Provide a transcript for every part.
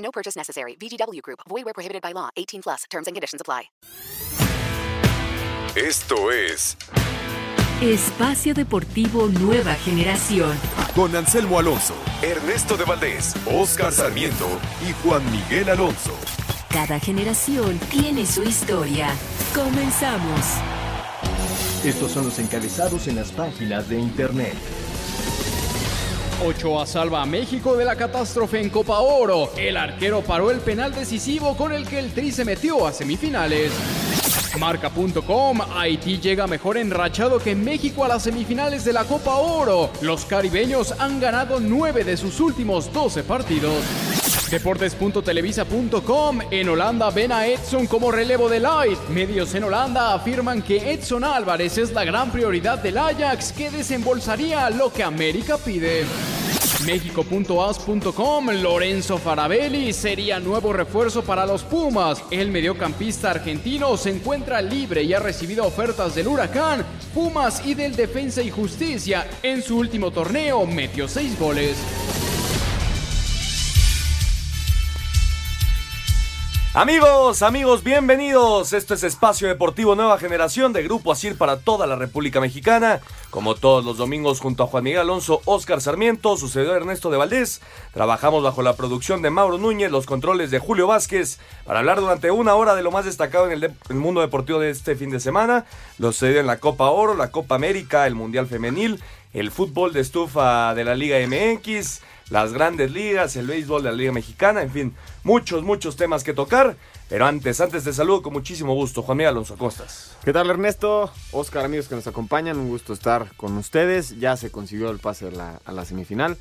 No purchase necessary. VGW Group. Void where prohibited by law. 18 plus. Terms and conditions apply. Esto es Espacio Deportivo Nueva Generación. con Anselmo Alonso, Ernesto de Valdés, Oscar Sarmiento y Juan Miguel Alonso. Cada generación tiene su historia. Comenzamos. Estos son los encabezados en las páginas de internet. Ochoa salva a México de la catástrofe en Copa Oro. El arquero paró el penal decisivo con el que el Tri se metió a semifinales. Marca.com, Haití llega mejor enrachado que México a las semifinales de la Copa Oro. Los caribeños han ganado 9 de sus últimos 12 partidos. Deportes.televisa.com, en Holanda ven a Edson como relevo de Light. Medios en Holanda afirman que Edson Álvarez es la gran prioridad del Ajax que desembolsaría lo que América pide. México.as.com Lorenzo Farabelli sería nuevo refuerzo para los Pumas. El mediocampista argentino se encuentra libre y ha recibido ofertas del Huracán, Pumas y del Defensa y Justicia. En su último torneo metió seis goles. Amigos, amigos, bienvenidos. Esto es Espacio Deportivo Nueva Generación de Grupo Asir para toda la República Mexicana. Como todos los domingos junto a Juan Miguel Alonso, Oscar Sarmiento, sucedió Ernesto de Valdés. Trabajamos bajo la producción de Mauro Núñez, los controles de Julio Vázquez, para hablar durante una hora de lo más destacado en el, el mundo deportivo de este fin de semana. Lo sucedió en la Copa Oro, la Copa América, el Mundial Femenil, el fútbol de estufa de la Liga MX, las grandes ligas, el béisbol de la Liga Mexicana, en fin, muchos, muchos temas que tocar. Pero antes, antes te saludo con muchísimo gusto, Juan Miguel Alonso Costas. ¿Qué tal Ernesto? Oscar, amigos que nos acompañan, un gusto estar con ustedes. Ya se consiguió el pase a la, a la semifinal.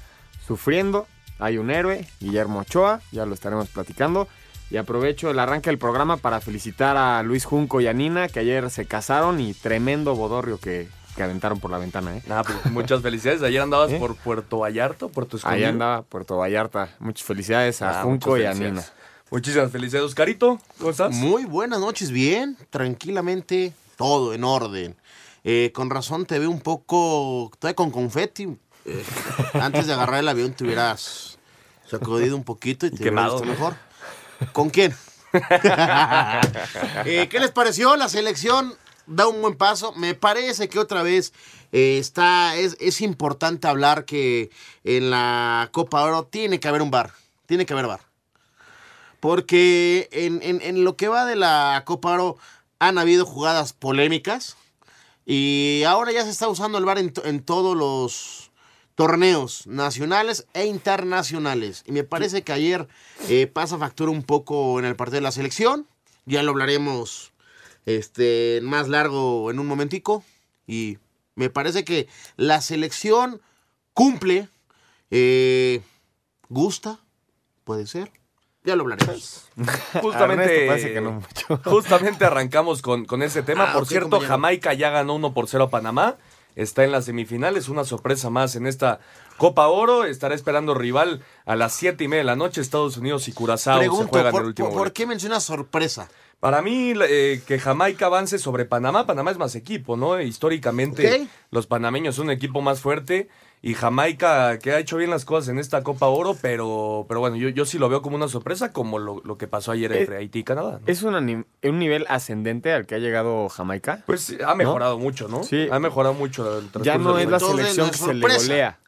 Sufriendo, hay un héroe, Guillermo Ochoa, ya lo estaremos platicando. Y aprovecho el arranque del programa para felicitar a Luis Junco y a Nina, que ayer se casaron y tremendo bodorrio que, que aventaron por la ventana. ¿eh? Nada, pues, muchas felicidades. Ayer andabas ¿Eh? por Puerto Vallarta, Puerto Ahí Escondido. andaba Puerto Vallarta. Muchas felicidades a Ah, Junco y a. Nina. Muchísimas felicidades, Oscarito. ¿Cómo estás? Muy buenas noches, bien, tranquilamente, todo en orden. Eh, con razón te veo un poco, todavía con confeti. Eh, antes de agarrar el avión te hubieras sacudido un poquito y te hubieras visto mejor. ¿Con quién? Eh, ¿Qué les pareció? La selección da un buen paso. Me parece que otra vez eh, está, es, es importante hablar que en la Copa Oro tiene que haber un bar. Tiene que haber bar. Porque en, en- en lo que va de la Copa Oro han habido jugadas polémicas y ahora ya se está usando el VAR en, en todos los torneos nacionales e internacionales. Y me parece que ayer eh, pasa factura un poco en el partido de la selección. Ya lo hablaremos este, más largo en un momentico. Y me parece que la selección cumple, eh, gusta, puede ser. Ya lo hablaremos. Justamente, Ernesto parece que no mucho. justamente arrancamos con, con ese tema. Ah, por cierto, compañero. Jamaica ya ganó 1 por 0 a Panamá. Está en las semifinales, una sorpresa más en esta Copa Oro. Estará esperando rival a las 7 y media de la noche. Estados Unidos y Curazao se juegan ¿por, el último por- qué mencionas sorpresa? Para mí, eh, que Jamaica avance sobre Panamá, Panamá es más equipo, ¿no? Históricamente, los panameños son un equipo más fuerte y Jamaica, que ha hecho bien las cosas en esta Copa Oro, pero, pero bueno, yo, yo sí lo veo como una sorpresa, como lo, lo que pasó ayer Eh, entre Haití y Canadá. ¿no? ¿Es un, nivel ascendente al que ha llegado Jamaica? Pues ha mejorado mucho, ¿no? Sí. Ha mejorado mucho el ya no es la selección que es se le golea.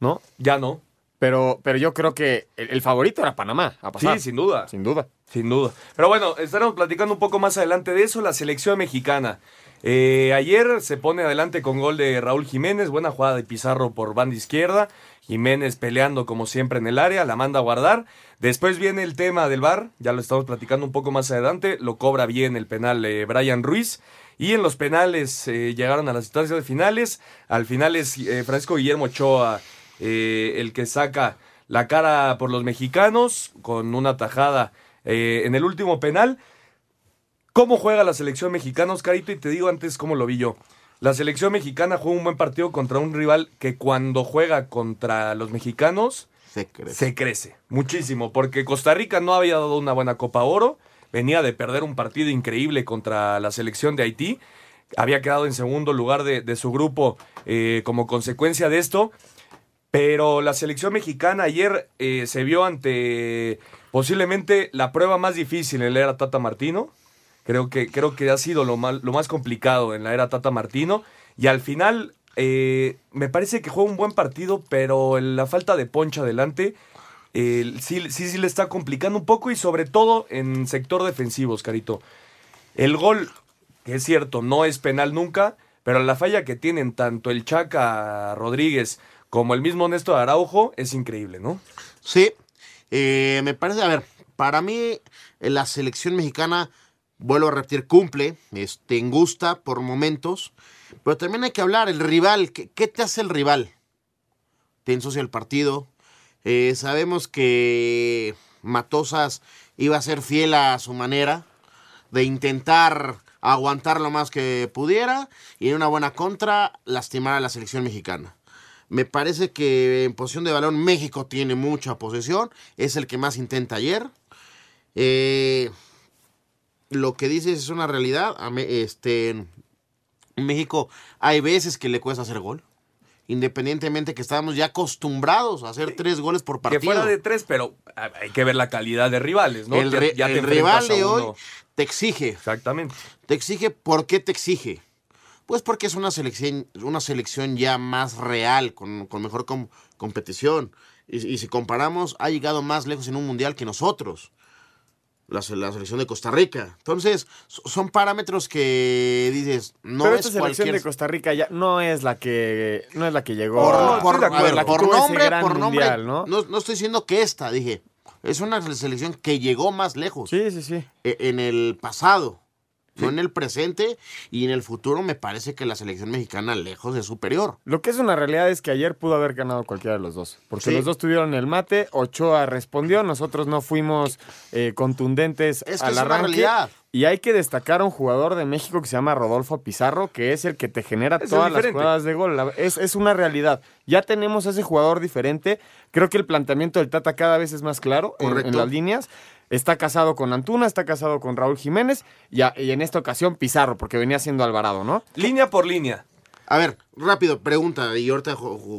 ¿No? Ya no. Pero, pero yo creo que el, el favorito era Panamá, a pasar. Sí, sin duda. Sin duda. Sin duda. Pero bueno, estaremos platicando un poco más adelante de eso. La selección mexicana. Eh, ayer se pone adelante con gol de Raúl Jiménez. Buena jugada de Pizarro por banda izquierda. Jiménez peleando como siempre en el área. La manda a guardar. Después viene el tema del VAR. Ya lo estamos platicando un poco más adelante. Lo cobra bien el penal eh, Brian Ruiz. Y en los penales eh, llegaron a las instancias de finales. Al final es eh, Francisco Guillermo Ochoa eh, el que saca la cara por los mexicanos con una tajada eh, en el último penal. ¿Cómo juega la selección mexicana, Oscarito? Y te digo antes cómo lo vi yo. La selección mexicana juega un buen partido contra un rival que cuando juega contra los mexicanos Se crece. se crece muchísimo, porque Costa Rica no había dado una buena Copa Oro, venía de perder un partido increíble contra la selección de Haití, había quedado en segundo lugar de, de su grupo eh, como consecuencia de esto, pero la selección mexicana ayer eh, se vio ante posiblemente la prueba más difícil en la era Tata Martino. Creo que, creo que ha sido lo, lo más complicado en la era Tata Martino. Y al final, eh, me parece que juega un buen partido, pero la falta de poncha adelante eh, sí, sí, sí le está complicando un poco y sobre todo en sector defensivo, Oscarito. El gol, que es cierto, no es penal nunca, pero la falla que tienen tanto el Chaca Rodríguez como el mismo Néstor Araujo es increíble, ¿no? Sí, eh, me parece, a ver, para mí eh, la selección mexicana, vuelvo a repetir, cumple, este, gusta por momentos, pero también hay que hablar, el rival, ¿qué, te hace el rival? Te ensucia el partido, eh, sabemos que Matosas iba a ser fiel a su manera de intentar aguantar lo más que pudiera y en una buena contra lastimar a la selección mexicana. Me parece que en posición de balón México tiene mucha posesión. Es el que más intenta ayer. Eh, lo que dices es una realidad. Este, en México hay veces que le cuesta hacer gol. Independientemente que estábamos ya acostumbrados a hacer tres goles por partido. Que fuera de tres, pero hay que ver la calidad de rivales, ¿no? el Ya- ya el rival de hoy te exige. Exactamente. Te exige, ¿por qué te exige? Pues porque es una selección, una selección ya más real, con, con mejor com- competición. Y, y si comparamos, ha llegado más lejos en un mundial que nosotros. La, se- la selección de Costa Rica. Entonces, so- son parámetros que dices, no Pero es esta selección cualquier... de Costa Rica ya no es la que no es la que llegó. Por, a- por- ver, la que por nombre, por nombre, mundial, ¿no? ¿no? no estoy diciendo que esta, dije. Es una selección que llegó más lejos. Sí, sí, sí. e- en el pasado, no en el presente y en el futuro me parece que la selección mexicana lejos es superior. Lo que es una realidad es que ayer pudo haber ganado cualquiera de los dos. Porque Sí. los dos tuvieron el mate, Ochoa respondió, nosotros no fuimos eh, contundentes Es que al es arranque. realidad. Y hay que destacar a un jugador de México que se llama Rodolfo Pizarro, que es el que te genera Es todas las jugadas de gol. La- Es, es una realidad. Ya tenemos a ese jugador diferente. Creo que el planteamiento del Tata cada vez es más claro en- en, las líneas. Está casado con Antuna, está casado con Raúl Jiménez y, a- y en esta ocasión Pizarro, porque venía siendo Alvarado, ¿no? Línea por línea. A ver, rápido, pregunta, y ahorita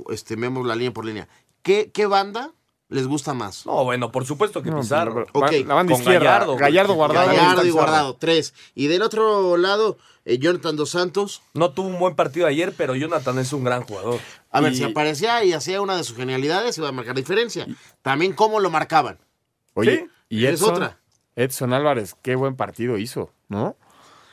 este, vemos la línea por línea. ¿Qué, qué banda les gusta más? No, bueno, por supuesto que No, Pizarro. pero- Ok, la banda con izquierda, Gallardo, Gallardo, guardado. Gallardo y Pizarro. Guardado, tres. Y del otro lado, eh, Jonathan Dos Santos. No tuvo un buen partido ayer, pero Jonathan es un gran jugador. A ver, Y- si aparecía y hacía una de sus genialidades, iba a marcar diferencia. También cómo lo marcaban. Oye, Sí, y es Edson, otra. Edson Álvarez, qué buen partido hizo, ¿no?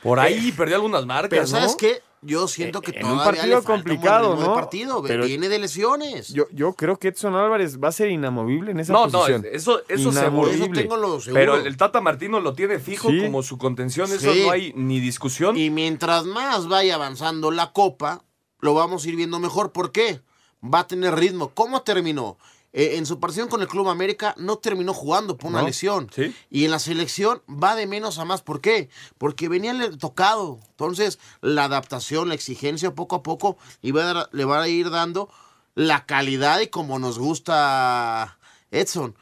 Por ahí perdió algunas marcas, Pero ¿no? ¿sabes qué? Yo siento que En un todavía partido le falta un buen complicado, ¿no? partido. Pero- Viene de lesiones. Yo, yo creo que Edson Álvarez va a ser inamovible en esa No, no, eso, eso seguro. Eso tengo lo seguro. Pero el Tata Martino lo tiene fijo Sí. como su contención, eso Sí. no hay ni discusión. Y mientras más vaya avanzando la copa, lo vamos a ir viendo mejor. ¿Por qué? Va a tener ritmo. ¿Cómo terminó? Eh, en su partición con el Club América no terminó jugando por una No, lesión. sí. Y en la selección va de menos a más. ¿Por qué? Porque venía tocado. Entonces, la adaptación, la exigencia, poco a poco, le va a, dar- le va a ir dando la calidad y como nos gusta Edson.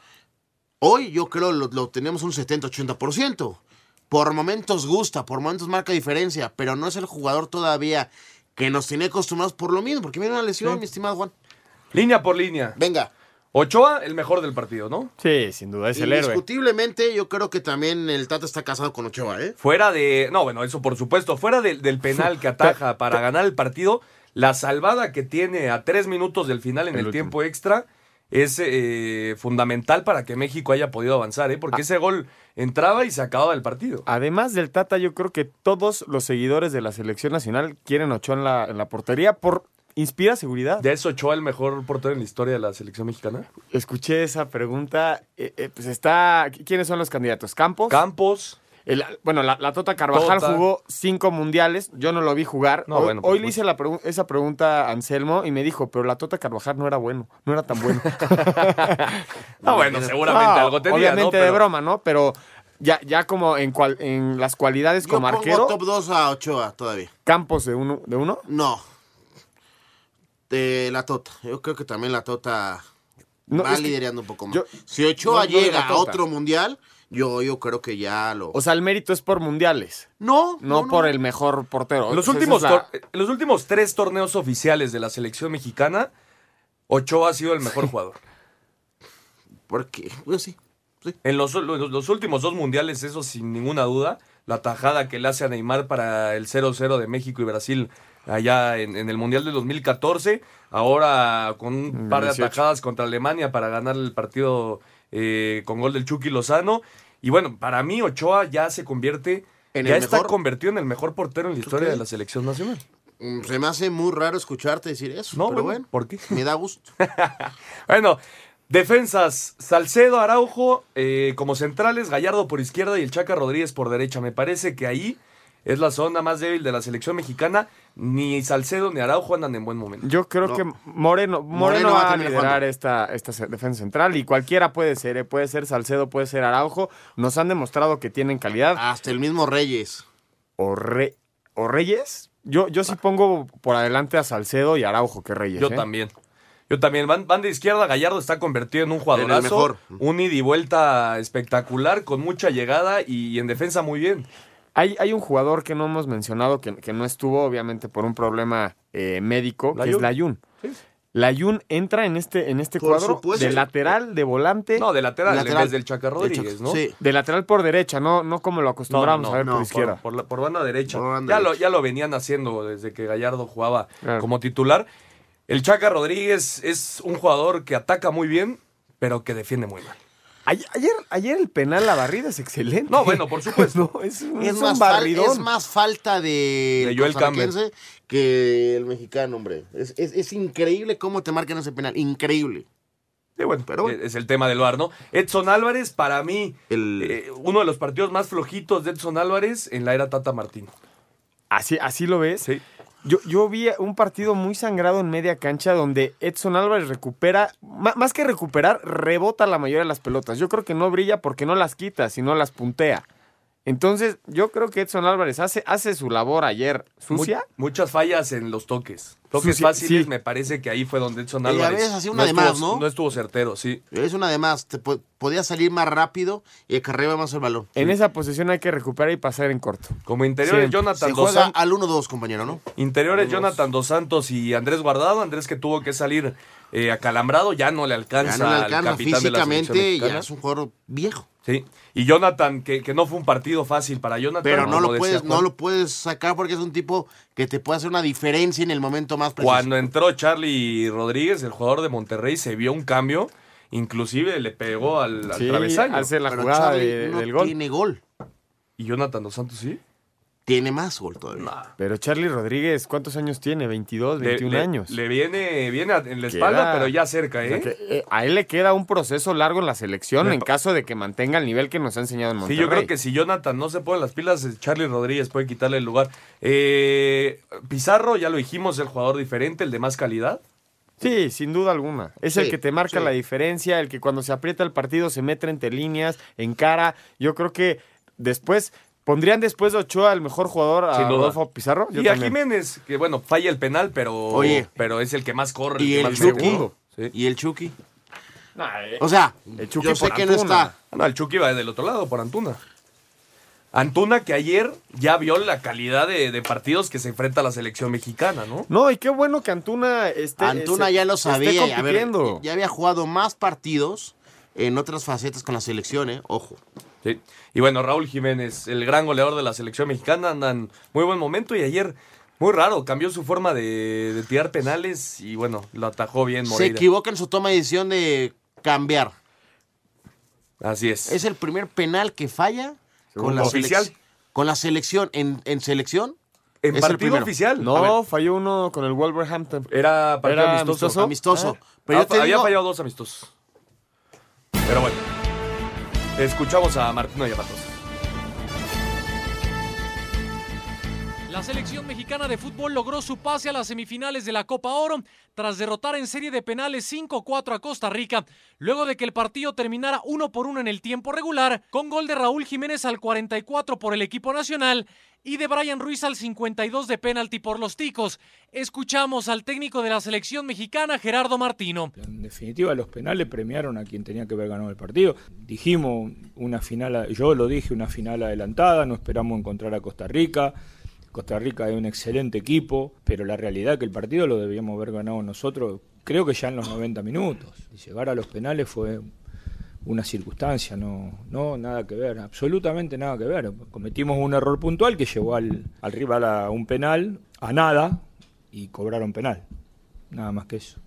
Hoy yo creo lo, lo tenemos un 70-80%. Por momentos gusta, por momentos marca diferencia, pero no es el jugador todavía que nos tiene acostumbrados por lo mismo, porque viene una lesión, mi estimado Juan. Línea por línea. Venga, Ochoa, el mejor del partido, ¿no? Sí, sin duda, es el héroe. indiscutiblemente yo creo que también el Tata está casado con Ochoa, ¿eh? Fuera de. No, bueno, eso por supuesto. Fuera del- del penal que ataja para ganar el partido, la salvada que tiene a tres minutos del final en El tiempo extra es eh, fundamental para que México haya podido avanzar, ¿eh? Ah. Porque ese gol entraba y se acababa el partido. Además del Tata, yo creo que todos los seguidores de la selección nacional quieren a Ochoa en la, en la portería por inspira seguridad. ¿Ya es Ochoa el mejor portero en la historia de la selección mexicana? Escuché esa pregunta. eh, eh, pues está. ¿Quiénes son los candidatos? Campos. Campos, El- bueno, la, la Tota Carvajal Tota. jugó cinco mundiales. Yo no lo vi jugar. No, hoy bueno, por hoy le hice la pregu- esa pregunta a Anselmo y me dijo, pero la Tota Carvajal no era bueno, no era tan bueno. No, bueno, seguramente No, algo tenía, Obviamente ¿no? de broma, ¿no? Pero ya, ya como en, cual- en las cualidades Yo como pongo arquero, top 2 a Ochoa todavía. campos de uno, de uno. No. La Tota. Yo creo que también la Tota No, va liderando un poco más. yo- si Ochoa no, no de llega a Tota. otro mundial, yo, yo creo que ya lo. O sea, el mérito es por mundiales, no, no, por el mejor portero. Los últimos, la- tor- los últimos tres torneos oficiales de la selección mexicana, Ochoa ha sido el mejor jugador. Porque, pues sí. sí. En los, los- los últimos dos mundiales, eso sin ninguna duda, la tajada que le hace a Neymar para el 0-0 de México y Brasil allá en, en el Mundial de 2014, ahora con un par de 18. atajadas contra Alemania para ganar el partido eh, con gol del Chucky Lozano. Y bueno, para mí Ochoa ya se convierte, ¿En ya el está mejor? convertido en el mejor portero en la historia de la selección nacional. Mm, Se me hace muy raro escucharte decir eso. No, pero bueno, bueno, ¿por qué? me da gusto. Bueno, defensas, Salcedo, Araujo eh, como centrales, Gallardo por izquierda y el Chaca Rodríguez por derecha. Me parece que ahí es la zona más débil de la selección mexicana. Ni Salcedo ni Araujo andan en buen momento. Yo creo No. que Moreno, Moreno, Moreno va a liderar esta, esta defensa central y cualquiera puede ser, ¿eh? puede ser Salcedo, puede ser Araujo. Nos han demostrado que tienen calidad. Hasta el mismo Reyes. O, Re- o Reyes. Yo, yo sí pongo por adelante a Salcedo y Araujo que Reyes. Yo ¿eh? también. Yo también. Van, van de izquierda, Gallardo está convertido en un jugadorazo. mejor. Un ida y vuelta espectacular, con mucha llegada y, en defensa muy bien. Hay, hay un jugador que no hemos mencionado que, que no estuvo, obviamente, por un problema eh, médico, que es Layun. Layun entra en este, en este Por cuadro supuesto. de lateral, de volante, No, de lateral, Lateral. en vez del Chaca Rodríguez, ¿no? Sí. de lateral por derecha, no, no como lo acostumbramos a ver no, por por- izquierda. Por, la- por banda derecha. Por banda ya, Lo, ya lo venían haciendo desde que Gallardo jugaba Claro. como titular. El Chaca Rodríguez es un jugador que ataca muy bien, pero que defiende muy mal. Ayer, ayer, el penal, la barrida es excelente. No, bueno, por supuesto. No, es, un- Es, es un más fal- es más falta de, De Joel Campbell. que el mexicano, hombre. Es, es- es increíble cómo te marcan ese penal. Increíble. Sí, bueno, Pero bueno. es el tema del VAR, ¿no? Edson Álvarez, para mí, El- eh, uno de los partidos más flojitos de Edson Álvarez en la era Tata Martino. Así, así lo ves. Sí. Yo, yo vi un partido muy sangrado en media cancha donde Edson Álvarez recupera, más que recuperar, rebota la mayoría de las pelotas. Yo creo que no brilla porque no las quita, sino las puntea. Entonces, yo creo que Edson Álvarez hace, hace su labor ayer sucia. Mu- muchas fallas en los toques. Toques Sucia, fáciles, sí. me parece que ahí fue donde Edson Y a Álvarez. veces hacía una de estuvo, más, ¿no? No estuvo certero, sí. Es una de más. Te po- podía salir más rápido y acarreaba más el balón. En esa posición hay que recuperar y pasar en corto. Como interiores, Siempre. Jonathan Se Dos juega Santos. al 1-2, compañero, ¿no? Interiores, Jonathan Dos Santos y Andrés Guardado. Andrés que tuvo que salir eh, acalambrado, ya no le alcanza, Ya no le al alcanza capitán de la físicamente, ya es un jugador viejo. Sí. Y Jonathan, que, que no fue un partido fácil para Jonathan. Pero no lo, decía puedes, no lo puedes sacar porque es un tipo que te puede hacer una diferencia en el momento más preciso. Cuando entró Charlie Rodríguez, el jugador de Monterrey, se vio un cambio. Inclusive le pegó al, al Sí, travesaño. hace la Pero jugada Charlie de- no del gol. tiene gol. Y Jonathan Dos Santos sí. Tiene más gol todavía. Pero Charlie Rodríguez, ¿cuántos años tiene? 22, Le- 21 le, años. Le viene, viene en la espalda, Queda- pero ya cerca, O ¿eh? sea que, eh, a él le queda un proceso largo en la selección Me en caso de que mantenga el nivel que nos ha enseñado en Sí, Monterrey. yo creo que si Jonathan no se pone las pilas, eh, Charlie Rodríguez puede quitarle el lugar. Eh, Pizarro, ya lo dijimos, el jugador diferente, el de más calidad. Sí, sin duda alguna. Es Sí, el que te marca sí. la diferencia, el que cuando se aprieta el partido se mete entre líneas, en cara. Yo creo que después, ¿pondrían después de Ochoa el mejor jugador a. Rodolfo Pizarro? Yo y a. Jiménez, que bueno, falla el penal, pero, Oye. pero es el que más corre, Y el que el más Chucky. Sí. ¿Y el Chucky? Nah, eh, O sea, El Chucky yo sé que no está. Ah, No, el Chucky va del otro lado, por Antuna. Antuna que ayer ya vio la calidad de, de partidos que se enfrenta a la selección mexicana, ¿no? No, y qué bueno que Antuna esté Antuna se- ya lo sabía. a ver, ya había jugado más partidos en otras facetas con la selección, ¿eh? Ojo. Sí. Y bueno, Raúl Jiménez, el gran goleador de la selección mexicana, anda en muy buen momento y ayer, muy raro, cambió su forma de, de tirar penales y bueno, lo atajó bien Se Moreira. equivoca en su toma de decisión de cambiar. Así es. Es el primer penal que falla con la, Oficial. con la selección. En, en selección en es el partido primero. oficial. No, falló uno con el Wolverhampton. era partido Era amistoso. amistoso. amistoso. Pero Ah, yo te había digo, fallado dos amistosos. Pero bueno. Escuchamos a Martino Yapatos. La selección mexicana de fútbol logró su pase a las semifinales de la Copa Oro tras derrotar en serie de penales 5-4 a Costa Rica, luego de que el partido terminara uno por uno en el tiempo regular, con gol de Raúl Jiménez al 44 por el equipo nacional y de Brian Ruiz al 52 de penalti por los ticos. Escuchamos al técnico de la selección mexicana, Gerardo Martino. En definitiva, los penales premiaron a quien tenía que haber ganado el partido. Dijimos una final, yo lo dije, una final adelantada, no esperamos encontrar a Costa Rica. Costa Rica es un excelente equipo, pero la realidad es que el partido lo debíamos haber ganado nosotros, creo que ya en los 90 minutos. Y llegar a los penales fue una circunstancia, no, nada que ver, absolutamente nada que ver. Cometimos un error puntual que llevó al, al rival a un penal, a nada, y cobraron penal. Nada más que eso.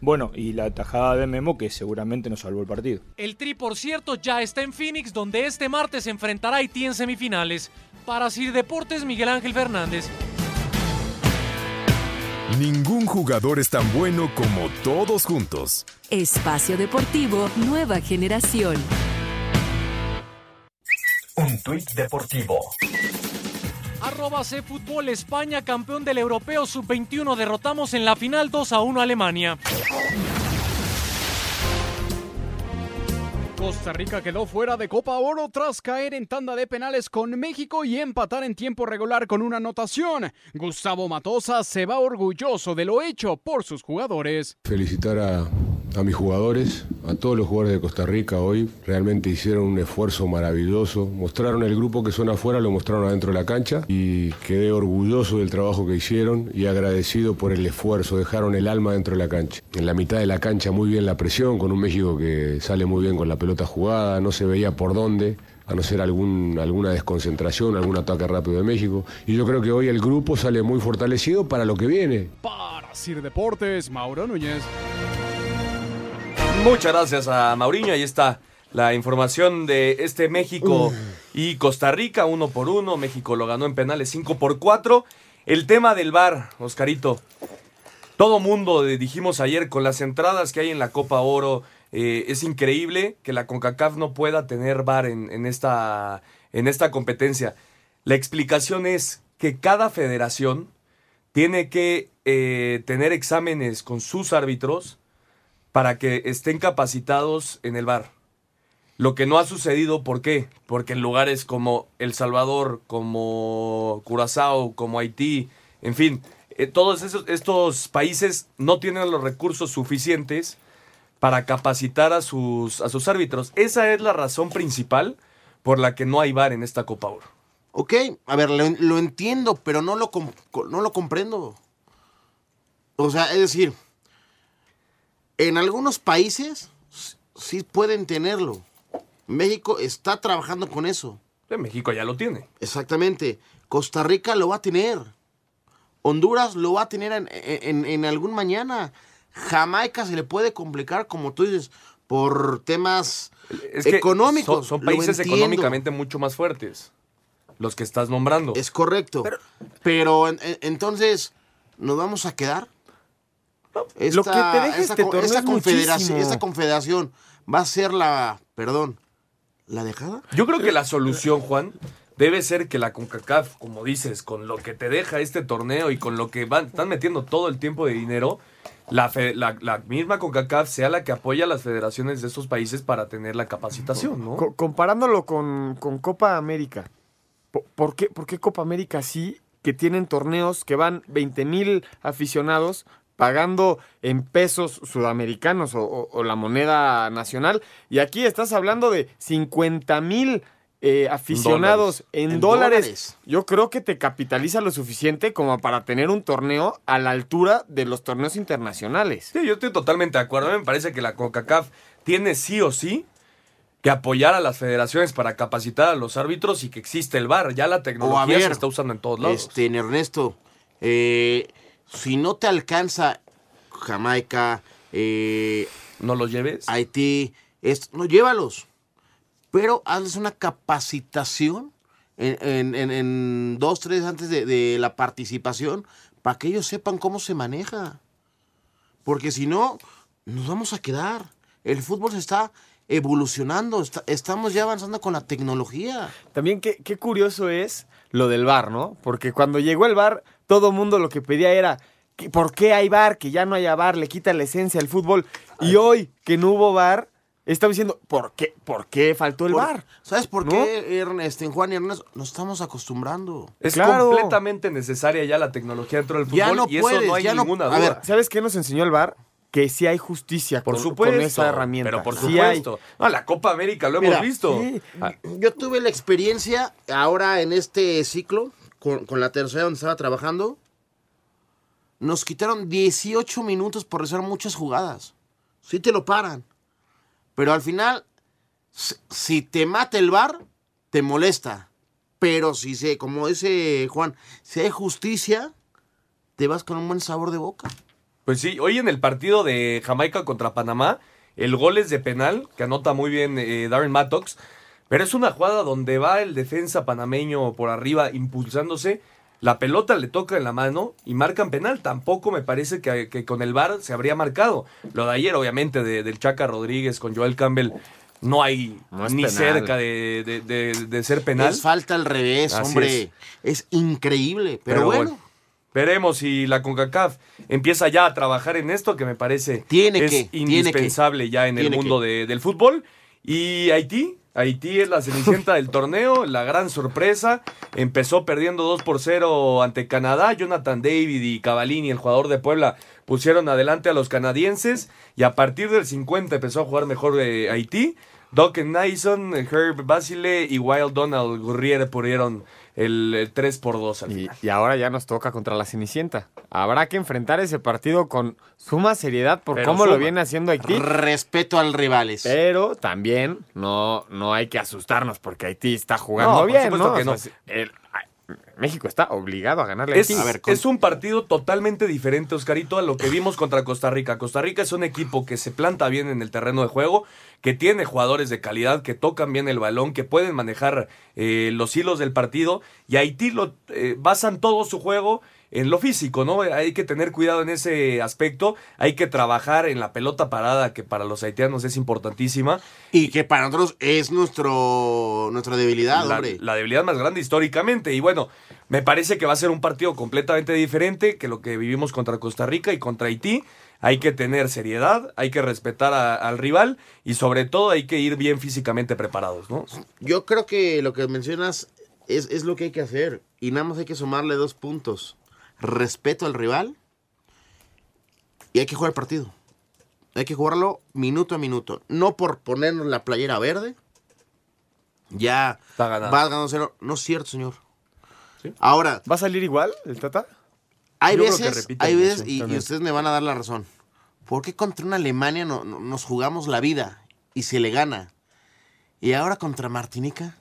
Bueno, y la tajada de Memo que seguramente nos salvó el partido. El Tri, por cierto, ya está en Phoenix, donde este martes se enfrentará a Haití en semifinales. Para Sir Deportes, Miguel Ángel Fernández. Ningún jugador es tan bueno como todos juntos. Espacio Deportivo Nueva Generación. Un tuit deportivo. Arroba C Fútbol España, campeón del Europeo Sub-21. Derrotamos en la final 2 a 1 a Alemania. Costa Rica quedó fuera de Copa Oro tras caer en tanda de penales con México y empatar en tiempo regular con una anotación. Gustavo Matosa se va orgulloso de lo hecho por sus jugadores. Felicitar a, a mis jugadores, a todos los jugadores de Costa Rica hoy. Realmente hicieron un esfuerzo maravilloso. Mostraron el grupo que son afuera, lo mostraron adentro de la cancha y quedé orgulloso del trabajo que hicieron y agradecido por el esfuerzo. Dejaron el alma dentro de la cancha. En la mitad de la cancha muy bien la presión, con un México que sale muy bien con la pelota jugada, no se veía por dónde a no ser algún, alguna desconcentración, algún ataque rápido de México. Y yo creo que hoy el grupo sale muy fortalecido para lo que viene. Para Sir Deportes, Mauro Núñez. Muchas gracias a Mauriño. Ahí está la información de este México y Costa Rica, uno por uno. México lo ganó en penales 5 por 4. El tema del VAR, Oscarito. Todo mundo, eh, dijimos ayer, con las entradas que hay en la Copa Oro, eh, es increíble que la CONCACAF no pueda tener VAR en, en esta, en esta competencia. La explicación es que cada federación tiene que eh, tener exámenes con sus árbitros para que estén capacitados en el bar. Lo que no ha sucedido, ¿por qué? Porque en lugares como El Salvador, como Curazao, como Haití, en fin, eh, todos esos, estos países no tienen los recursos suficientes para capacitar a sus, a sus árbitros. Esa es la razón principal por la que no hay bar en esta Copa Oro. Ok, a ver, lo, lo entiendo, pero no lo, no lo comprendo. O sea, es decir, en algunos países sí pueden tenerlo. México está trabajando con eso. México ya lo tiene. Exactamente. Costa Rica lo va a tener. Honduras lo va a tener en, en- en algún mañana. Jamaica se le puede complicar, como tú dices, por temas Es que económicos. Son, países económicamente mucho más fuertes. Los que estás nombrando. Es correcto. Pero, en- en- entonces, ¿nos vamos a quedar? Esta, Lo que te deja esta este torneo esta es confederación, esta confederación va a ser la, perdón, la dejada. Yo creo que la solución, Juan, debe ser que la CONCACAF, como dices, con lo que te deja este torneo y con lo que van, están metiendo todo el tiempo de dinero, la, fe- la, la misma CONCACAF sea la que apoya a las federaciones de estos países para tener la capacitación, ¿no? Co- comparándolo con, con Copa América, po- ¿por qué, por qué Copa América sí, que tienen torneos que van 20 mil aficionados pagando en pesos sudamericanos o, o- o la moneda nacional? Y aquí estás hablando de 50 mil eh, aficionados en, En dólares. dólares. Yo creo que te capitaliza lo suficiente como para tener un torneo a la altura de los torneos internacionales. Sí, yo estoy totalmente de acuerdo. A mí me parece que la CONCACAF tiene sí o sí que apoyar a las federaciones para capacitar a los árbitros y que existe el VAR. Ya la tecnología ver, se está usando en todos lados. Este, en Ernesto, eh, si no te alcanza Jamaica, eh, no los lleves. Haití, esto, no llévalos. Pero hazles una capacitación en, en- en- en dos, tres antes de, de la participación para que ellos sepan cómo se maneja. Porque si no, nos vamos a quedar. El fútbol se está evolucionando, está- estamos ya avanzando con la tecnología. También qué, qué curioso es lo del bar, ¿no? Porque cuando llegó el bar, todo mundo lo que pedía era, que- ¿por qué hay bar? Que ya no haya bar, le quita la esencia al fútbol. Y hoy que no hubo bar, estamos diciendo, ¿por qué, ¿por qué faltó el Por- bar? ¿Sabes por ¿No? qué, Ernest, en Juan y Ernest? Nos estamos acostumbrando. Es Claro. completamente necesaria ya la tecnología dentro del fútbol Ya no y eso puedes, no hay ya no- ninguna a duda. ver, ¿Sabes qué nos enseñó el bar? Que sí hay justicia por con, supuesto, con esa herramienta. pero por Sí hay. supuesto. No, la Copa América lo Mira, hemos visto. sí. Ah, Yo tuve la experiencia ahora en este ciclo, con, la tercera donde estaba trabajando. Nos quitaron 18 minutos por realizar muchas jugadas. Sí te lo paran. Pero al final, si, si te mata el bar, te molesta. Pero si se, como dice Juan, si hay justicia, te vas con un buen sabor de boca. Pues sí, hoy en el partido de Jamaica contra Panamá, el gol es de penal, que anota muy bien eh, Darren Mattox, pero es una jugada donde va el defensa panameño por arriba impulsándose, la pelota le toca en la mano y marcan penal. Tampoco me parece que, que con el VAR se habría marcado. Lo de ayer, obviamente, de- del Chaca Rodríguez con Joel Campbell, no hay No ni penal. cerca de, de- de- de ser penal. Es falta al revés, Así hombre. Es. increíble. Pero, bueno, Veremos si la CONCACAF empieza ya a trabajar en esto, que me parece Tiene es que, tiene indispensable ya en el mundo de- del fútbol. Y Haití, Haití es la cenicienta del torneo, la gran sorpresa. Empezó perdiendo 2 por 0 ante Canadá. Jonathan David y Cavallini, el jugador de Puebla, pusieron adelante a los canadienses. Y a partir del 50 empezó a jugar mejor eh, Haití. Doc Nyson, Herb Basile y Wild Donald Gurrier pusieron el, eh, 3 por 2 al Y, final. y ahora ya nos toca contra la Cenicienta. Habrá que enfrentar ese partido con suma seriedad por Pero cómo lo viene haciendo Haití. respeto al rivales. Pero también no, no hay que asustarnos porque Haití está jugando No, por bien, supuesto ¿no? que O no. sea, el- México está obligado a ganarle a Es, Haití. es un partido totalmente diferente, Oscarito, a lo que vimos contra Costa Rica. Costa Rica es un equipo que se planta bien en el terreno de juego, que tiene jugadores de calidad, que tocan bien el balón, que pueden manejar eh, los hilos del partido. Y Haití lo eh, basan todo su juego en lo físico, ¿no? Hay que tener cuidado en ese aspecto. Hay que trabajar en la pelota parada, que para los haitianos es importantísima. Y que para nosotros es nuestro, nuestra debilidad, la, hombre. la debilidad más grande históricamente. Y bueno, me parece que va a ser un partido completamente diferente que lo que vivimos contra Costa Rica y contra Haití. Hay que tener seriedad, hay que respetar a- al rival y sobre todo hay que ir bien físicamente preparados, ¿no? Yo creo que lo que mencionas es, es lo que hay que hacer. Y nada más hay que sumarle dos puntos. Respeto al rival y hay que jugar el partido. Hay que jugarlo minuto a minuto. No por ponernos la playera verde. Ya Está ganado. vas ganando cero. No es cierto, señor. Ahora, ¿Va a salir igual el Tata? hay Yo veces, hay veces y, ustedes me van a dar la razón. ¿Por qué contra una Alemania no- no- nos jugamos la vida y se le gana? Y ahora contra Martinica.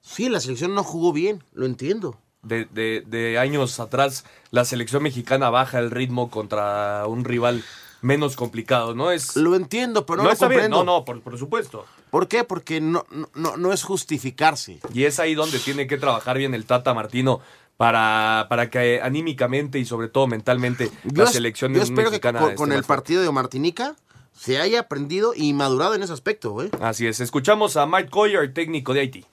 Sí, la selección no jugó bien, lo entiendo. De, de- de años atrás, la selección mexicana baja el ritmo contra un rival menos complicado, ¿no? Es, Lo entiendo, pero no, no lo está bien, comprendo. no, no, por, por supuesto. ¿Por qué? Porque no, no- no, es justificarse. Y es ahí donde tiene que trabajar bien el Tata Martino para, para que anímicamente y sobre todo mentalmente Yo, la selección yo espero que mexicana con, el partido de Martinica se haya aprendido y madurado en ese aspecto, ¿eh? Así es, escuchamos a Mike Coyer, técnico de Haití.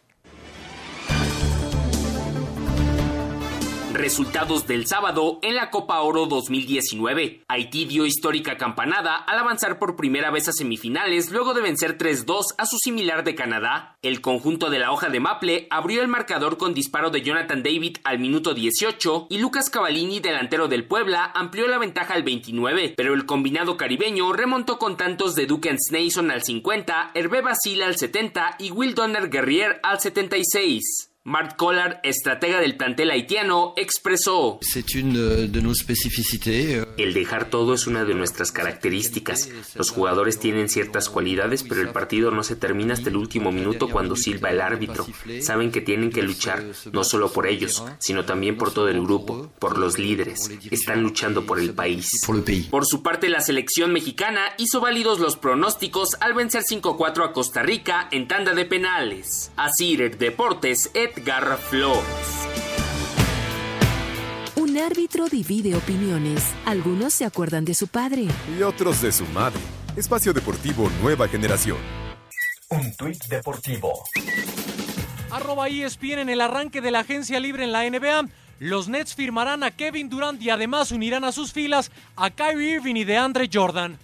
Resultados del sábado en la Copa Oro 2019. Haití dio histórica campanada al avanzar por primera vez a semifinales luego de vencer 3-2 a su similar de Canadá. El conjunto de la hoja de Maple abrió el marcador con disparo de Jonathan David al minuto 18 y Lucas Cavallini, delantero del Puebla, amplió la ventaja al 29, pero el combinado caribeño remontó con tantos de Duke Nason al 50, Hervé Basile al 70 y Will Donner Guerrier al 76. Mark Collard, estratega del plantel haitiano, expresó: nos spécificités. El dejar todo es una de nuestras características. Los jugadores tienen ciertas cualidades, pero el partido no se termina hasta el último minuto cuando silba el árbitro. Saben que tienen que luchar, no solo por ellos, sino también por todo el grupo, por los líderes. Están luchando por el país. Por su parte, la selección mexicana hizo válidos los pronósticos al vencer 5-4 a Costa Rica en tanda de penales. Así, Deportes, Edgar Flores. Un árbitro divide opiniones. Algunos se acuerdan de su padre. Y otros de su madre. Espacio Deportivo Nueva Generación. Un tuit deportivo. Arroba ESPN en el arranque de la agencia libre en la NBA. Los Nets firmarán a Kevin Durant y además unirán a sus filas a Kyrie Irving y DeAndre Jordan.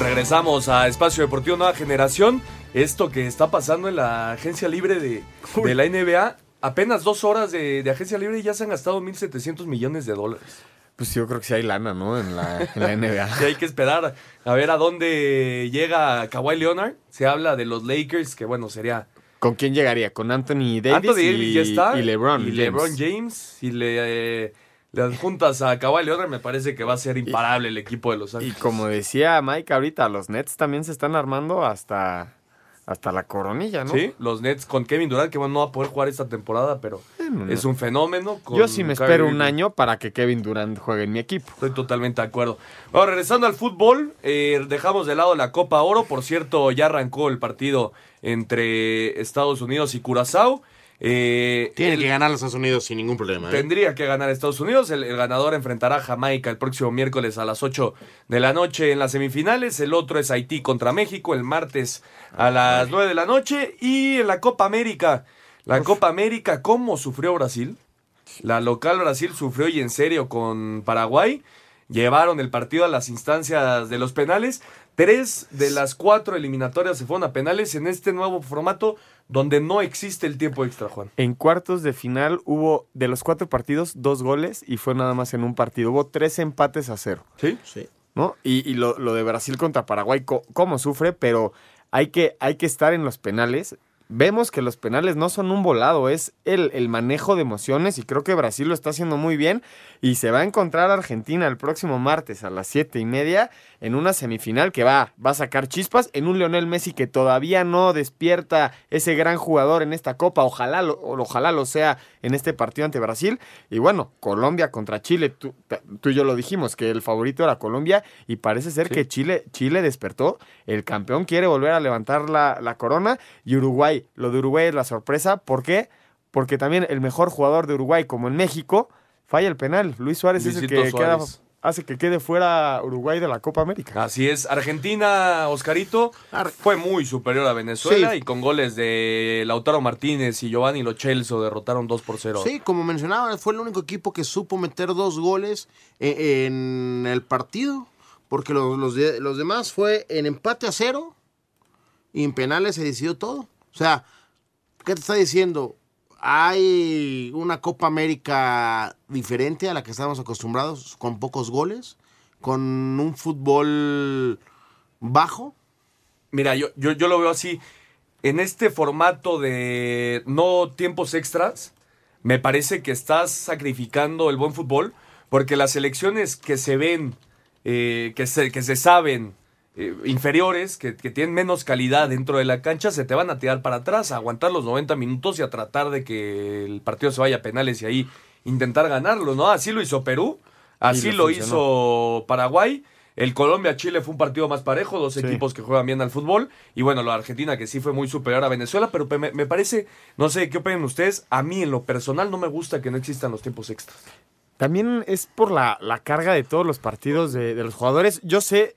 Regresamos a Espacio Deportivo Nueva Generación. Esto que está pasando en la agencia libre de, de la NBA, apenas dos horas de, de agencia libre y ya se han gastado 1.700 millones de dólares. Pues yo creo que sí hay lana, ¿no? En la, en la NBA. Sí, hay que esperar a ver a dónde llega Kawhi Leonard. Se habla de los Lakers, que bueno, sería... ¿Con quién llegaría? ¿Con Anthony Davis? Anthony Davis y, ya está. Y LeBron. Y James. LeBron James. Y le, eh, le adjuntas a Kawhi Leonard, me parece que va a ser imparable el equipo de Los Y Ángeles. como decía Mike ahorita, los Nets también se están armando hasta, hasta la coronilla, ¿no? Sí, los Nets con Kevin Durant, que bueno, no va a poder jugar esta temporada, pero es un fenómeno. con Yo sí me Kyrie espero un año para que Kevin Durant juegue en mi equipo. Estoy totalmente de acuerdo. Bueno, regresando al fútbol, eh, dejamos de lado la Copa Oro. Por cierto, ya arrancó el partido entre Estados Unidos y Curazao. Eh, Tiene que ganar los Estados Unidos sin ningún problema. ¿eh? Tendría que ganar Estados Unidos. El, el ganador enfrentará a Jamaica el próximo miércoles a las 8 de la noche en las semifinales. El otro es Haití contra México el martes a las 9 de la noche. Y en la Copa América. La Copa América, ¿cómo sufrió Brasil? La local Brasil sufrió y en serio con Paraguay. Llevaron el partido a las instancias de los penales. Tres de las cuatro eliminatorias se fueron a penales en este nuevo formato donde no existe el tiempo extra, Juan. En cuartos de final hubo, de los cuatro partidos, dos goles y fue nada más en un partido. Hubo tres empates a cero. ¿Sí? Sí. ¿no? Y, y lo, lo de Brasil contra Paraguay, co- cómo sufre, pero hay que, hay que estar en los penales. Vemos que los penales no son un volado, es el, el manejo de emociones y creo que Brasil lo está haciendo muy bien y se va a encontrar Argentina el próximo martes a las siete y media en una semifinal que va, va a sacar chispas en un Lionel Messi que todavía no despierta ese gran jugador en esta copa, ojalá lo, ojalá lo sea en este partido ante Brasil y bueno, Colombia contra Chile, tú, tú y yo lo dijimos que el favorito era Colombia y parece ser que Chile, Chile despertó, el campeón quiere volver a levantar la, la corona y Uruguay, lo de Uruguay es la sorpresa, ¿por qué? Porque también el mejor jugador de Uruguay, como en México, falla el penal. Luis Suárez es el que queda-. Hace que quede fuera Uruguay de la Copa América. Así es, Argentina, Oscarito, fue muy superior a Venezuela Sí. y con goles de Lautaro Martínez y Giovanni Lo Celso derrotaron 2 por 0. Sí, como mencionaba, fue el único equipo que supo meter dos goles e- en el partido, porque los, los, de- los demás fue en empate a cero y en penales se decidió todo. O sea, ¿qué te está diciendo? Hay una Copa América diferente a la que estamos acostumbrados, con pocos goles, con un fútbol bajo. Mira, yo, yo, yo lo veo así. En este formato de no tiempos extras, me parece que estás sacrificando el buen fútbol, porque las selecciones que se ven, eh, que, se, que se saben eh, inferiores, que, que tienen menos calidad dentro de la cancha, se te van a tirar para atrás, a aguantar los 90 minutos y a tratar de que el partido se vaya a penales y ahí intentar ganarlo, ¿no? Así lo hizo Perú, así lo funcionó. hizo Paraguay. El Colombia-Chile fue un partido más parejo, dos Sí. equipos que juegan bien al fútbol. Y bueno, la Argentina que sí fue muy superior a Venezuela, pero me, me parece, no sé qué opinan ustedes, a mí en lo personal no me gusta que no existan los tiempos extras. También es por la, la carga de todos los partidos de, de los jugadores. Yo sé,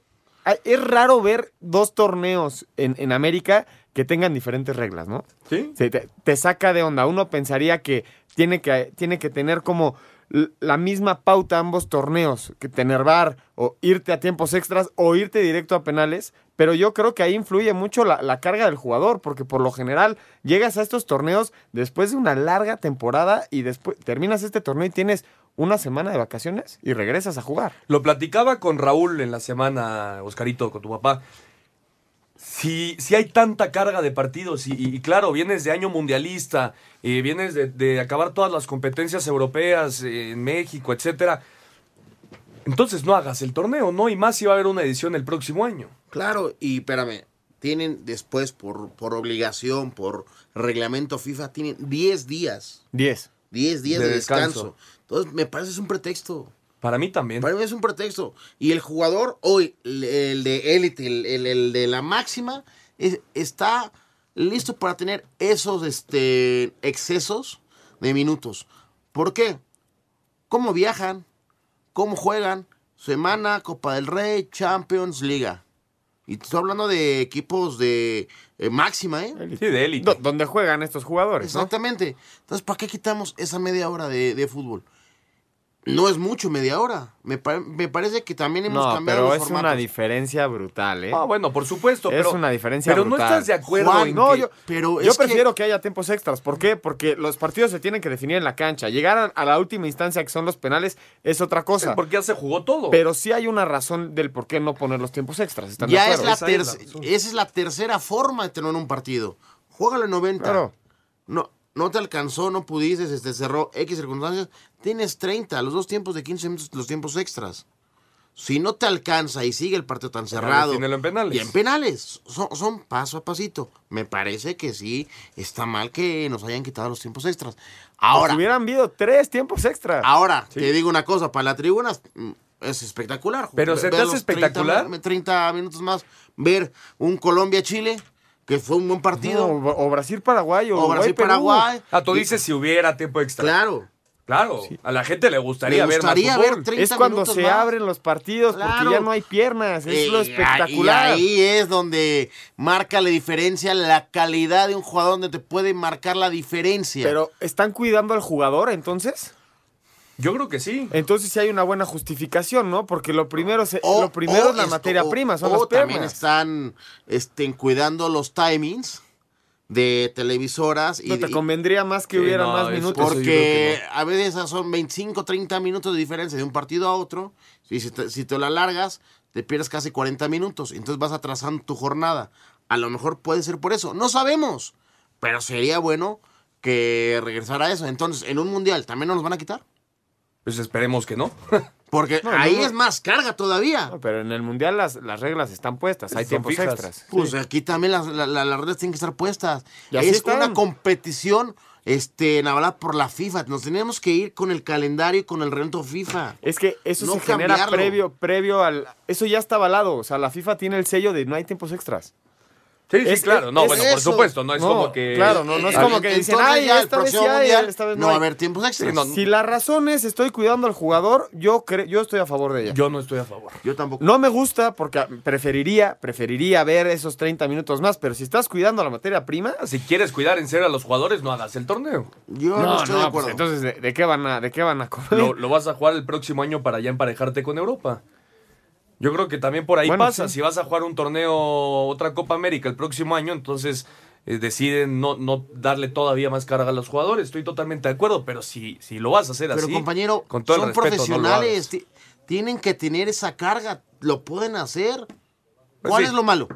es raro ver dos torneos en, en América que tengan diferentes reglas, ¿no? Sí. Se te, te saca de onda. Uno pensaría que tiene que, tiene que tener como la misma pauta ambos torneos, que tener bar o irte a tiempos extras o irte directo a penales, pero yo creo que ahí influye mucho la, la carga del jugador, porque por lo general llegas a estos torneos después de una larga temporada y después terminas este torneo y tienes una semana de vacaciones y regresas a jugar. Lo platicaba con Raúl en la semana, Oscarito, con tu papá. Si, si hay tanta carga de partidos y, y claro, vienes de año mundialista, eh, vienes de, de acabar todas las competencias europeas eh, en México, etcétera, entonces no hagas el torneo, ¿no? Y más si va a haber una edición el próximo año. Claro, y espérame, tienen después por, por obligación, por reglamento FIFA, tienen 10 días. 10. 10 días De de, descanso. descanso. Entonces, me parece es un pretexto. Para mí también. Para mí es un pretexto. Y el jugador hoy, el, de élite, el, el- el de la máxima, es- está listo para tener esos este, excesos de minutos. ¿Por qué? ¿Cómo viajan? ¿Cómo juegan? semana, Copa del Rey, Champions, Liga. Y te estoy hablando de equipos de eh, máxima, ¿eh? Sí, de élite. Do- donde juegan estos jugadores, ¿no? Exactamente. Entonces, ¿para qué quitamos esa media hora de, de fútbol? No es mucho media hora. Me, pa- me parece que también hemos No, cambiado pero los es una diferencia brutal, ¿eh? Ah, bueno, por supuesto. Es pero, una diferencia Pero no brutal. estás de acuerdo Juan, en no, que- yo, pero yo es que- prefiero que... haya tiempos extras. ¿Por qué? Porque los partidos se tienen que definir en la cancha. Llegar a, a la última instancia, que son los penales, es otra cosa. Porque ya se jugó todo. Pero sí hay una razón del por qué no poner los tiempos extras. ¿están de Ya es la Esa es la esa es la tercera forma de tener un partido. Juégalo en 90. Claro. No, no te alcanzó, no pudiste, se te cerró X circunstancias. Tienes 30, los dos tiempos de 15 minutos, los tiempos extras. Si no te alcanza y sigue el partido tan cerrado. en penales. Y en penales. Son, son paso a pasito. Me parece que sí está mal que nos hayan quitado los tiempos extras. Ahora, hubieran habido tres tiempos extras. ahora te digo una cosa, para la tribuna mm, es espectacular. Pero ¿se te hace 30 espectacular? mi- 30 minutos más, ver un Colombia-Chile, que fue un buen partido. No, o Brasil-Paraguay o, O Brasil-Paraguay. Ah, tú dices si hubiera tiempo extra. Claro. Claro. A la gente le gustaría, Le gustaría ver más ver fútbol. 30 Es cuando minutos se más. abren los partidos Claro. porque ya no hay piernas. Es lo Y- espectacular. Y ahí es donde marca la diferencia, la calidad de un jugador donde te puede marcar la diferencia. Pero ¿están cuidando al jugador entonces? Yo creo que sí. Entonces sí hay una buena justificación, ¿no? Porque lo primero, se- O- lo primero es la esto, materia o- prima, son o las también están este, cuidando los timings de televisoras. Y, ¿No te convendría más que Sí, hubiera no, más minutos? Porque que a veces son 25, 30 minutos de diferencia de un partido a otro. Y si te, si te lo alargas, te pierdes casi 40 minutos. Entonces vas atrasando tu jornada. A lo mejor puede ser por eso. No sabemos. Pero sería bueno que regresara eso. Entonces, en un mundial, ¿también nos los van a quitar? Pues esperemos que no. Porque No, ahí no, es más carga todavía. No, pero en el mundial las, las reglas están puestas, hay Son tiempos fijas. extras. Pues aquí también las, la- la- las reglas tienen que estar puestas. Y así es están. una competición este, navalada por la FIFA. Nos tenemos que ir con el calendario y con el reglamento FIFA. Es que eso No se genera cambiarlo. previo, previo al... Eso ya está avalado, o sea, la FIFA tiene el sello de no hay tiempos extras. Sí, sí, Es- claro. No, es bueno, por supuesto. No es No, como que. claro, no, no es como que dicen, ay, esta vez sí hay, esta vez no no va a hay". haber tiempos extras. Sí, no, Si la razón es estoy cuidando al jugador, yo, cre- yo estoy a favor de ella. Yo no estoy a favor. Yo tampoco. No me gusta porque preferiría, preferiría ver esos 30 minutos más, pero si estás cuidando la materia prima... Si quieres cuidar en serio a los jugadores, no hagas el torneo. Yo no, estoy de pues acuerdo. entonces, ¿de, de qué van a, ¿de qué van a comer? Lo, lo vas a jugar el próximo año para ya emparejarte con Europa. Yo creo que también por ahí Bueno, pasa. sí. Si vas a jugar un torneo, otra Copa América el próximo año, entonces eh, deciden no, no darle todavía más carga a los jugadores. Estoy totalmente de acuerdo, pero si, si lo vas a hacer Pero así. compañero, con todo el son respeto, profesionales. tienen que tener esa carga. Lo pueden hacer. Pues ¿Cuál sí. es lo malo?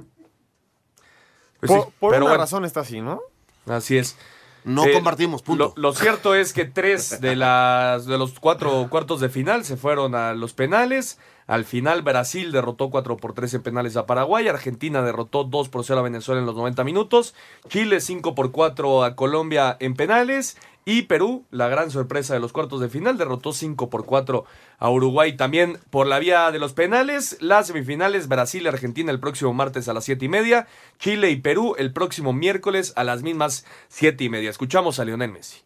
Pues por sí, por pero una bueno, razón está así, ¿no? Así es. No Eh, compartimos, punto. Lo, lo cierto es que tres de, las, de los cuatro cuartos de final se fueron a los penales. Al final Brasil derrotó 4 por 3 en penales a Paraguay. Argentina derrotó 2 por 0 a Venezuela en los 90 minutos. Chile 5 por 4 a Colombia en penales. Y Perú, la gran sorpresa de los cuartos de final, derrotó 5 por 4 a Uruguay también por la vía de los penales. Las semifinales Brasil y Argentina el próximo martes a las 7 y media. Chile y Perú el próximo miércoles a las mismas 7 y media. Escuchamos a Lionel Messi.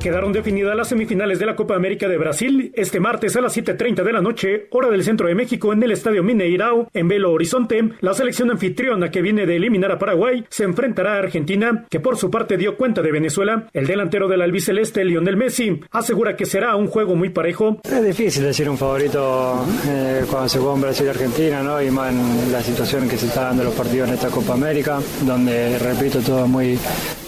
Quedaron definidas las semifinales de la Copa América de Brasil este martes a las 7.30 de la noche, hora del centro de México, en el Estadio Mineirao, en Belo Horizonte. La selección anfitriona que viene de eliminar a Paraguay se enfrentará a Argentina, que por su parte dio cuenta de Venezuela. El delantero del albiceleste, Lionel Messi, asegura que será un juego muy parejo. Es difícil decir un favorito eh, cuando se juega en Brasil y Argentina, ¿no? Y más en la situación que se está dando los partidos en esta Copa América, donde, repito, todo es muy,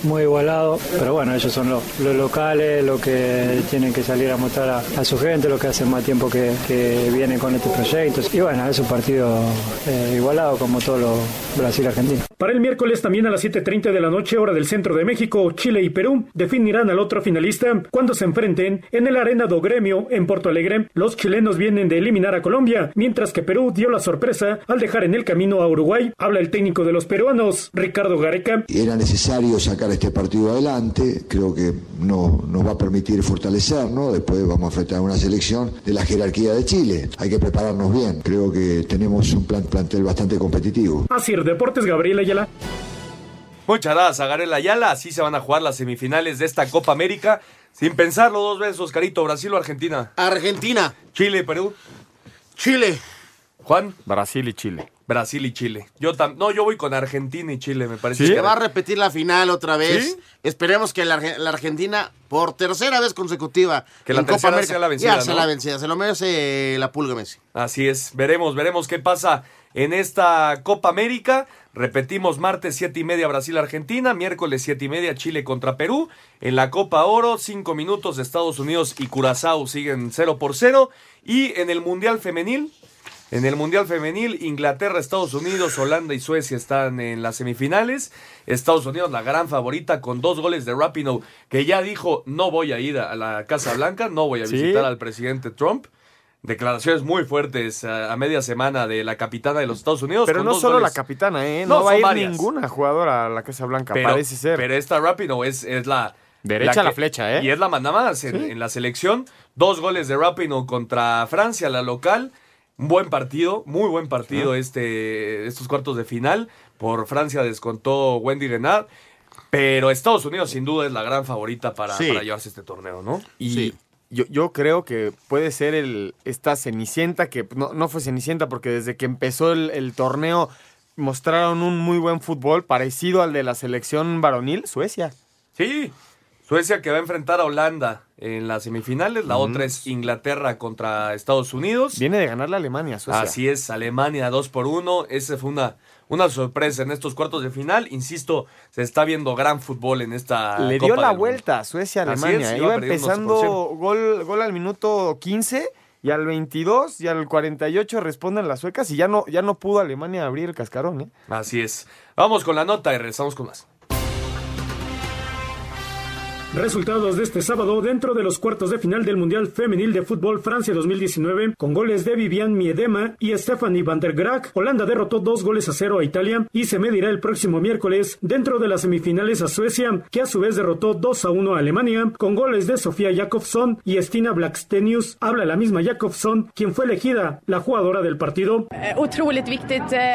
muy igualado. Pero bueno, ellos son los, los locales, los que tienen que salir a mostrar a, a su gente, los que hace más tiempo que, que vienen con estos proyectos. Y bueno, es un partido eh, igualado como todos los Brasil y Argentina. Para el miércoles también a las 7.30 de la noche, hora del centro de México, Chile y Perú definirán al otro finalista cuando se enfrenten en el Arena do Gremio en Porto Alegre. Los chilenos vienen de eliminar a Colombia, mientras que Perú dio la sorpresa al dejar en el camino a Uruguay. Habla el técnico de los peruanos, Ricardo Gareca. Era necesario sacar este partido adelante, creo que no, nos va a permitir fortalecernos, después vamos a enfrentar a una selección de la jerarquía de Chile, hay que prepararnos bien, creo que tenemos un plan, plantel bastante competitivo. Así Deportes, Gabriel Ayala. Muchas gracias a Garela Ayala. Así se van a jugar las semifinales de esta Copa América. Sin pensarlo dos veces, Oscarito. ¿Brasil o Argentina? Argentina. Chile, Perú. Chile. Juan. Brasil y Chile. Brasil y Chile. Yo tam no, yo voy con Argentina y Chile, me parece. Se que va a repetir la final otra vez. ¿Sí? Esperemos que la, Arge- la Argentina, por tercera vez consecutiva, Que la en Copa tercera América, sea la vencida, ya sea ¿no? la vencida. Se lo merece la pulga Messi. Así es, veremos, veremos qué pasa en esta Copa América. Repetimos, martes siete y media Brasil-Argentina, miércoles siete y media Chile contra Perú. En la Copa Oro, cinco minutos Estados Unidos y Curazao siguen 0 por 0. Y en el Mundial Femenil, en el Mundial Femenil, Inglaterra, Estados Unidos, Holanda y Suecia están en las semifinales. Estados Unidos, la gran favorita, con dos goles de Rapinoe, que ya dijo, no voy a ir a la Casa Blanca, no voy a Sí. visitar al presidente Trump. Declaraciones muy fuertes a, a media semana de la capitana de los Estados Unidos. Pero no solo goles. la capitana, ¿eh? No, No, va a ir varias. ninguna jugadora a la Casa Blanca, Pero, parece ser. pero esta Rapinoe es, es la... Derecha a la que- flecha, ¿eh? Y es la manda más en, Sí. en la selección. Dos goles de Rapinoe contra Francia, la local. Un buen partido, muy buen partido este, estos cuartos de final. Por Francia descontó Wendy Renard. Pero Estados Unidos sin duda es la gran favorita para, Sí. para llevarse este torneo, ¿no? Y yo, yo creo que puede ser el, esta Cenicienta, que no, no fue Cenicienta porque desde que empezó el, el torneo mostraron un muy buen fútbol parecido al de la selección varonil, Suecia. Sí, Suecia que va a enfrentar a Holanda en las semifinales. La otra es Inglaterra contra Estados Unidos. Viene de ganar la Alemania, Suecia. Así es, Alemania 2 por 1. Esa fue una, una sorpresa en estos cuartos de final. Insisto, se está viendo gran fútbol en esta Le Copa dio la vuelta a Suecia Alemania. es, iba perdiendo empezando 11%. gol, gol al minuto 15 y al 22 y al 48 responden las suecas y ya no, ya no pudo Alemania abrir el cascarón. ¿eh? Así es. Vamos con la nota y regresamos con más. Resultados de este sábado dentro de los cuartos de final del Mundial Femenil de Fútbol Francia 2019 con goles de Vivian Miedema y Stephanie van der Graag. Holanda derrotó dos goles a cero a Italia y se medirá el próximo miércoles dentro de las semifinales a Suecia, que a su vez derrotó 2 a 1 a Alemania con goles de Sofía Jakobsson y Stina Blackstenius. Habla la misma Jakobsson, quien fue elegida la jugadora del partido.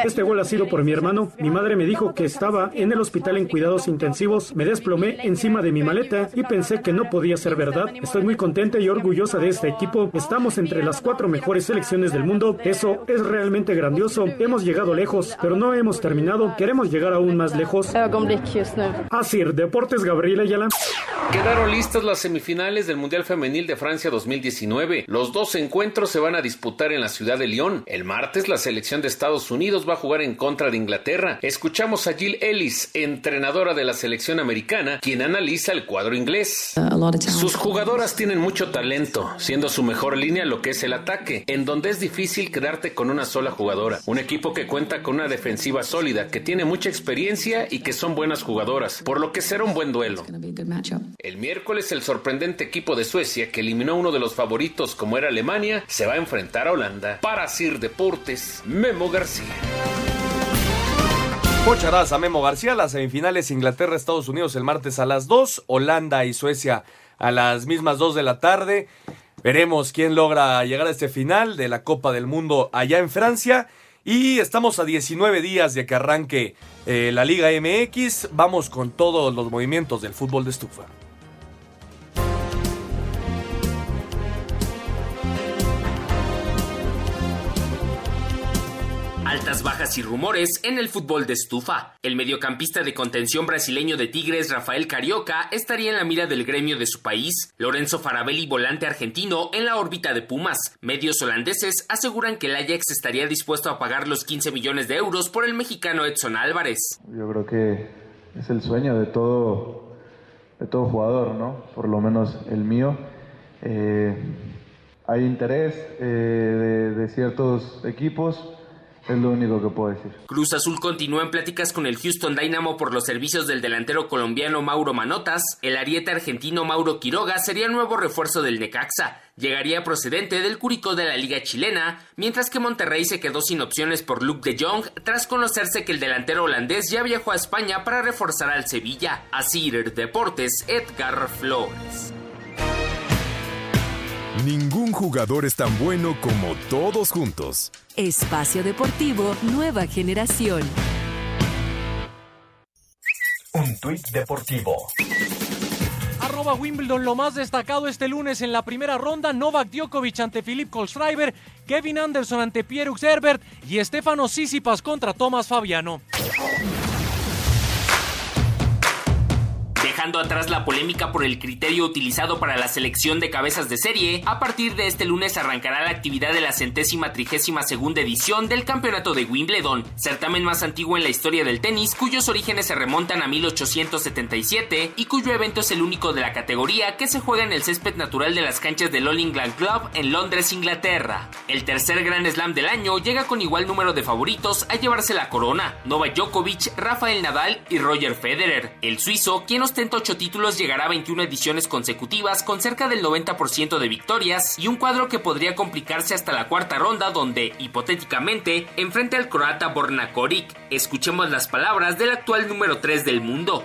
Este gol ha sido por mi hermano. Mi madre me dijo que estaba en el hospital en cuidados intensivos. Me desplomé encima de mi maleta y pensé que no podía ser verdad. Estoy muy contenta y orgullosa de este equipo. Estamos entre las cuatro mejores selecciones del mundo. Eso es realmente grandioso. Hemos llegado lejos, pero no hemos terminado. Queremos llegar aún más lejos. Asir, Deportes Gabriela Ayala. Quedaron listas las semifinales del Mundial Femenil de Francia 2019. Los dos encuentros se van a disputar en la ciudad de Lyon. El martes la selección de Estados Unidos va a jugar en contra de Inglaterra. Escuchamos a Jill Ellis, entrenadora de la selección americana, quien analiza el cuadro inglés. Sus jugadoras tienen mucho talento, siendo su mejor línea lo que es el ataque, en donde es difícil quedarte con una sola jugadora. Un equipo que cuenta con una defensiva sólida, que tiene mucha experiencia y que son buenas jugadoras, por lo que será un buen duelo. El miércoles el sorprendente equipo de Suecia, que eliminó a uno de los favoritos como era Alemania, se va a enfrentar a Holanda. Para Sir Deportes, Memo García. Gracias a Memo García. Las semifinales Inglaterra-Estados Unidos el martes a las 2. Holanda y Suecia a las mismas 2 de la tarde. Veremos quién logra llegar a este final de la Copa del Mundo allá en Francia. Y estamos a 19 días de que arranque eh, la Liga MX. Vamos con todos los movimientos del fútbol de estufa. Bajas y rumores en el fútbol de estufa. El mediocampista de contención brasileño de Tigres, Rafael Carioca, estaría en la mira del gremio de su país. Lorenzo Farabelli, volante argentino, en la órbita de Pumas. Medios holandeses aseguran que el Ajax estaría dispuesto a pagar los 15 millones de euros por el mexicano Edson Álvarez. Yo creo que es el sueño de todo, de todo jugador, ¿no? Por lo menos el mío. Eh, hay interés eh, de ciertos equipos, es lo único que puedo decir. Cruz Azul continúa en pláticas con el Houston Dynamo por los servicios del delantero colombiano Mauro Manotas. El ariete argentino Mauro Quiroga sería el nuevo refuerzo del Necaxa. Llegaría procedente del Curicó de la Liga Chilena, mientras que Monterrey se quedó sin opciones por Luke de Jong tras conocerse que el delantero holandés ya viajó a España para reforzar al Sevilla. Asir Deportes, Edgar Flores. Ningún jugador es tan bueno como todos juntos. Espacio Deportivo Nueva Generación. Un tuit deportivo. Arroba Wimbledon, lo más destacado este lunes en la primera ronda, Novak Djokovic ante Philip Kohlschreiber, Kevin Anderson ante Pierre Herbert y Stefano Tsitsipas contra Tomás Fabiano. Dejando atrás la polémica por el criterio utilizado para la selección de cabezas de serie, a partir de este lunes arrancará la actividad de la centésima trigésima segunda edición del Campeonato de Wimbledon, certamen más antiguo en la historia del tenis, cuyos orígenes se remontan a 1877 y cuyo evento es el único de la categoría que se juega en el césped natural de las canchas del All England Club en Londres, Inglaterra. El tercer Gran Slam del año llega con igual número de favoritos a llevarse la corona, Novak Djokovic, Rafael Nadal y Roger Federer. El suizo, quien ostenta 8 títulos, llegará a 21 ediciones consecutivas con cerca del 90% de victorias y un cuadro que podría complicarse hasta la cuarta ronda donde, hipotéticamente, enfrente al croata Borna Koric. Escuchemos las palabras del actual número 3 del mundo.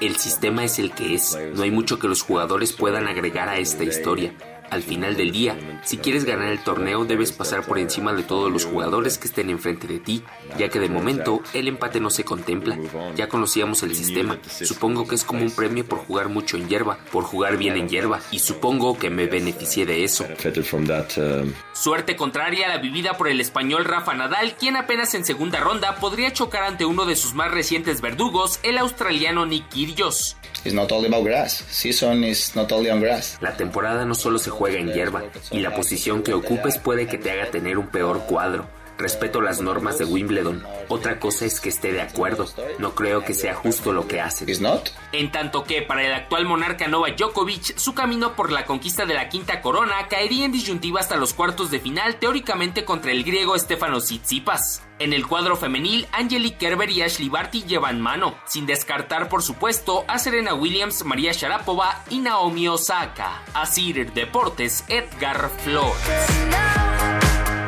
El sistema es el que es. No hay mucho que los jugadores puedan agregar a esta historia. Al final del día, si quieres ganar el torneo debes pasar por encima de todos los jugadores que estén enfrente de ti, ya que de momento el empate no se contempla. Ya conocíamos el sistema. Supongo que es como un premio por jugar mucho en hierba, por jugar bien en hierba, y supongo que me beneficié de eso. Suerte contraria la vivida por el español Rafa Nadal, quien apenas en segunda ronda podría chocar ante uno de sus más recientes verdugos, el australiano Nick Kyrgios. La temporada no solo se juega en hierba, y la posición que ocupes puede que te haga tener un peor cuadro. Respeto las normas de Wimbledon. Otra cosa es que esté de acuerdo. No creo que sea justo lo que hace. En tanto que para el actual monarca Novak Djokovic, su camino por la conquista de la quinta corona caería en disyuntiva hasta los cuartos de final, teóricamente contra el griego Stefano Tsitsipas. En el cuadro femenil, Angelique Kerber y Ashley Barty llevan mano, sin descartar por supuesto a Serena Williams, María Sharapova y Naomi Osaka. Asir Deportes, Edgar Flores.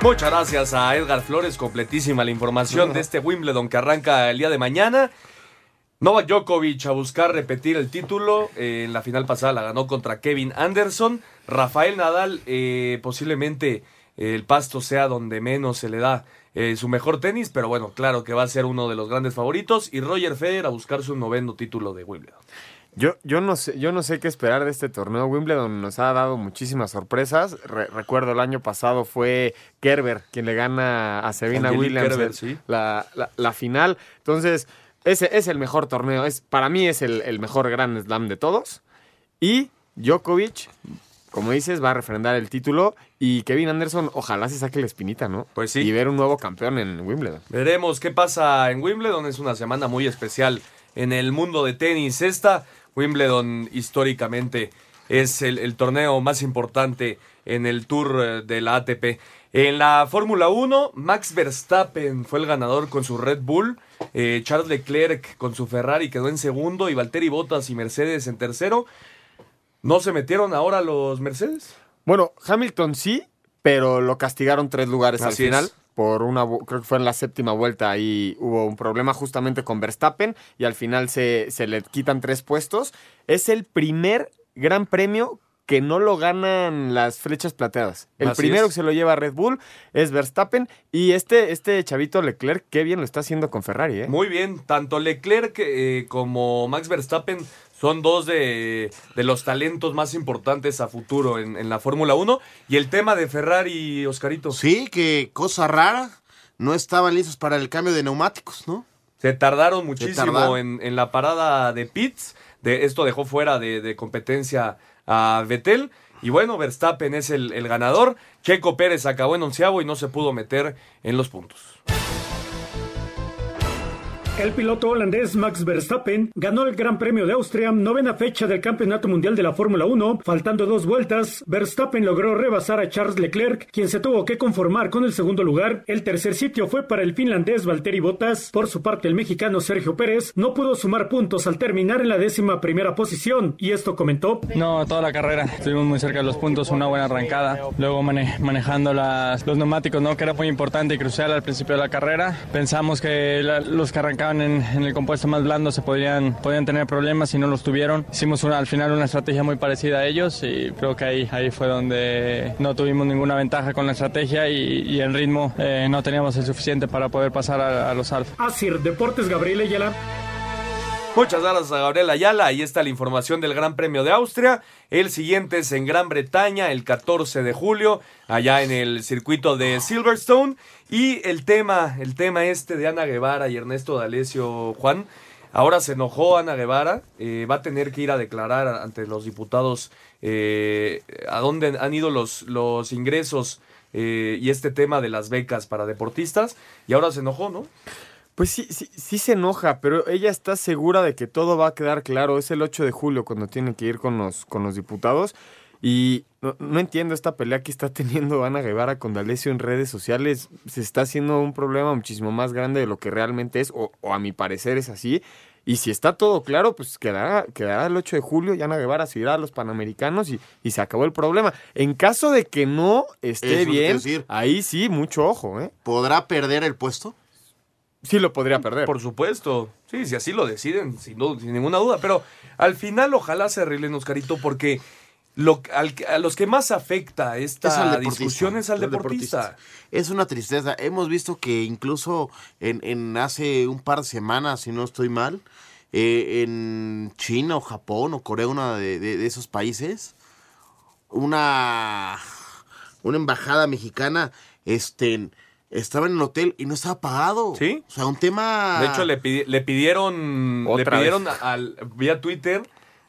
Muchas gracias a Edgar Flores, completísima la información de este Wimbledon que arranca el día de mañana. Novak Djokovic a buscar repetir el título. Eh, en la final pasada la ganó contra Kevin Anderson. Rafael Nadal, eh, posiblemente el pasto sea donde menos se le da eh, su mejor tenis, pero bueno, claro que va a ser uno de los grandes favoritos. Y Roger Federer a buscar su noveno título de Wimbledon. Yo, yo, no sé, yo no sé qué esperar de este torneo. Wimbledon nos ha dado muchísimas sorpresas. recuerdo el año pasado fue Kerber quien le gana a Serena Williams la, la, final. Entonces, ese es el mejor torneo. Es, para mí es el, el mejor Grand Slam de todos. Y Djokovic, como dices, va a refrendar el título. Y Kevin Anderson, ojalá se saque la espinita, ¿no? Pues sí. Y ver un nuevo campeón en Wimbledon. Veremos qué pasa en Wimbledon. Es una semana muy especial en el mundo de tenis. Esta Wimbledon históricamente es el, torneo más importante en el Tour eh, de la ATP. En la Fórmula 1, Max Verstappen fue el ganador con su Red Bull, eh, Charles Leclerc con su Ferrari quedó en segundo y Valtteri Bottas y Mercedes en tercero. ¿No se metieron ahora los Mercedes? Bueno, Hamilton sí, pero lo castigaron tres lugares al final por una, creo que fue en la séptima vuelta, ahí hubo un problema justamente con Verstappen y al final se, se le quitan tres puestos. Es el primer gran premio que no lo ganan las flechas plateadas. El primero que se lo lleva Red Bull es Verstappen y este, este chavito Leclerc, qué bien lo está haciendo con Ferrari. ¿eh? Muy bien, tanto Leclerc eh, como Max Verstappen son dos de, los talentos más importantes a futuro en, la Fórmula 1. Y el tema de Ferrari, Oscarito. Sí, que cosa rara, no estaban listos para el cambio de neumáticos, ¿no? Se tardaron muchísimo En, la parada de pits. De, esto dejó fuera de, competencia a Vettel. Y bueno, Verstappen es el, el ganador. Checo Pérez acabó en onceavo y no se pudo meter en los puntos. El piloto holandés Max Verstappen ganó el Gran Premio de Austria, novena fecha del Campeonato Mundial de la Fórmula 1. Faltando dos vueltas, Verstappen logró rebasar a Charles Leclerc, quien se tuvo que conformar con el segundo lugar. El tercer sitio fue para el finlandés Valtteri Bottas. Por su parte, el mexicano Sergio Pérez no pudo sumar puntos al terminar en la décima primera posición, y esto comentó. No, toda la carrera. Estuvimos muy cerca de los puntos, una buena arrancada. Luego manejando los neumáticos, ¿no? que era muy importante y crucial al principio de la carrera. Pensamos que los que arrancaban en, en el compuesto más blando se podrían, podrían tener problemas si no los tuvieron. Hicimos una- al final una estrategia muy parecida a ellos y creo que ahí, ahí fue donde no tuvimos ninguna ventaja con la estrategia y, y ritmo eh, no teníamos el suficiente para poder pasar a, a los alfa. Asir Deportes Gabriel Ayala. Muchas gracias a Gabriel Ayala. Ahí está la información del Gran Premio de Austria. El siguiente es en Gran Bretaña, el 14 de julio, allá en el circuito de Silverstone. Y el tema, el tema este de Ana Guevara y Ernesto D'Alessio Juan. Ahora se enojó Ana Guevara, eh, va a tener que ir a declarar ante los diputados eh, a dónde han ido los, los ingresos eh, y este tema de las becas para deportistas. Y ahora se enojó, ¿no? Pues sí, sí, sí se enoja, pero ella está segura de que todo va a quedar claro. Es el 8 de julio cuando tiene que ir con los, con los diputados. Y no, no entiendo esta pelea que está teniendo Ana Guevara con D'Alessio en redes sociales. Se está haciendo un problema muchísimo más grande de lo que realmente es, o, o a mi parecer es así. Y si está todo claro, pues quedará, quedará el 8 de julio y Ana Guevara se irá a los Panamericanos y, y se acabó el problema. En caso de que no esté Eso bien, decir. ahí sí, mucho ojo, ¿eh? ¿Podrá perder el puesto? Sí lo podría perder. Por supuesto. Sí, si así lo deciden, sin, du- sin ninguna duda. Pero al final ojalá se arreglen, Oscarito, porque lo, al- a los que más afecta esta Es discusión es al deportista. Es una tristeza. Hemos visto que incluso en, en hace un par de semanas, si no estoy mal, eh, en China o Japón o Corea, uno de, de- de esos países, una, una embajada mexicana este, estaba en el hotel y no estaba pagado. ¿Sí? O sea, un tema... De hecho, le, pidi- le pidieron, le pidieron al, vía Twitter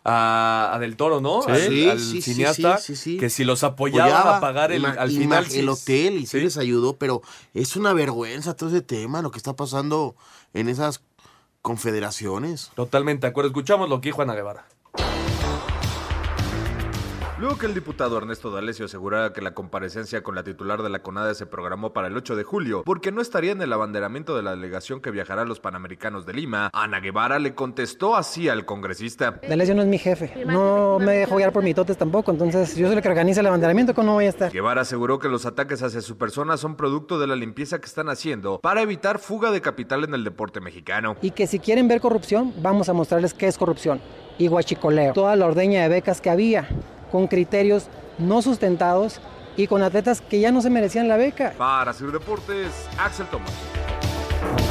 a, a Del Toro, ¿no? Sí. Al, Sí, al sí, cineasta, sí, sí, sí. que si los apoyaba, a pagar el, al final. el hotel y sí les ayudó, pero es una vergüenza todo ese tema, lo que está pasando en esas confederaciones. Totalmente de acuerdo. Escuchamos lo que dijo Ana Guevara. Luego que el diputado Ernesto D'Alessio asegurara que la comparecencia con la titular de la CONADE se programó para el 8 de julio porque no estaría en el abanderamiento de la delegación que viajará a los Panamericanos de Lima, Ana Guevara le contestó así al congresista. D'Alessio no es mi jefe. No me dejo guiar por mitotes tampoco. Entonces, yo soy el que organiza el abanderamiento. ¿Cómo no voy a estar? Guevara aseguró que los ataques hacia su persona son producto de la limpieza que están haciendo para evitar fuga de capital en el deporte mexicano. Y que si quieren ver corrupción, vamos a mostrarles qué es corrupción. Y guachicoleo. Toda la ordeña de becas que había, con criterios no sustentados y con atletas que ya no se merecían la beca. Para Sir Deportes, Axel Tomás.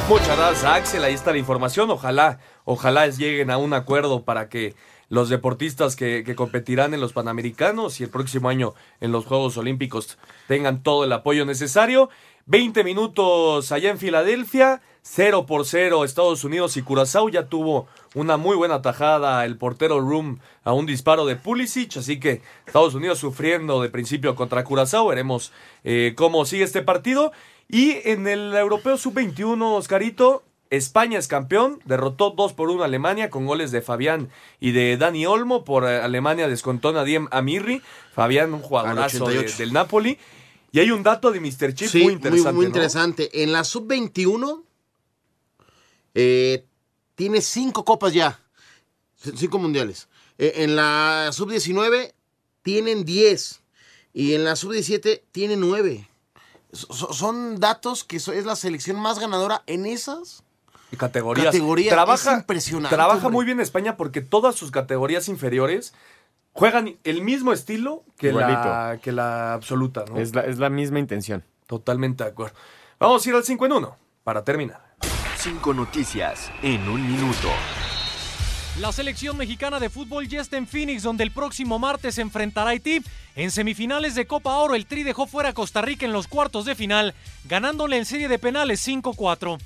Muchas gracias, Axel. Ahí está la información. Ojalá, ojalá lleguen a un acuerdo para que los deportistas que, que competirán en los Panamericanos y el próximo año en los Juegos Olímpicos tengan todo el apoyo necesario. 20 minutos allá en Filadelfia, 0 por 0 Estados Unidos y Curazao ya tuvo una muy buena tajada el portero Room a un disparo de Pulisic, así que Estados Unidos sufriendo de principio contra Curazao, veremos eh, cómo sigue este partido. Y en el Europeo Sub-21, Oscarito, España es campeón, derrotó 2 por 1 a Alemania con goles de Fabián y de Dani Olmo. Por eh, Alemania descontó Nadiem Amirri. Fabián, un jugadorazo de- 88. del Napoli. Y hay un dato de Mr. Chip Sí, muy interesante. muy ¿no? interesante. En la sub-21 eh, tiene cinco copas ya, cinco mundiales. Eh, en la sub-19 tienen 10 y en la sub-17 tienen 9. So- son datos que so- es la selección más ganadora en esas categorías. Categoría, trabaja, es impresionante, Trabaja hombre. muy bien España porque todas sus categorías inferiores juegan el mismo estilo que, la, Igualito. que la absoluta, ¿no? Es la, es la misma intención. Totalmente de acuerdo. Vamos a ir al 5 en 1 para terminar. Cinco noticias en un minuto. La selección mexicana de fútbol ya está en Phoenix, donde el próximo martes se enfrentará a Haití. En semifinales de Copa Oro, el Tri dejó fuera a Costa Rica en los cuartos de final, ganándole en serie de penales 5-4.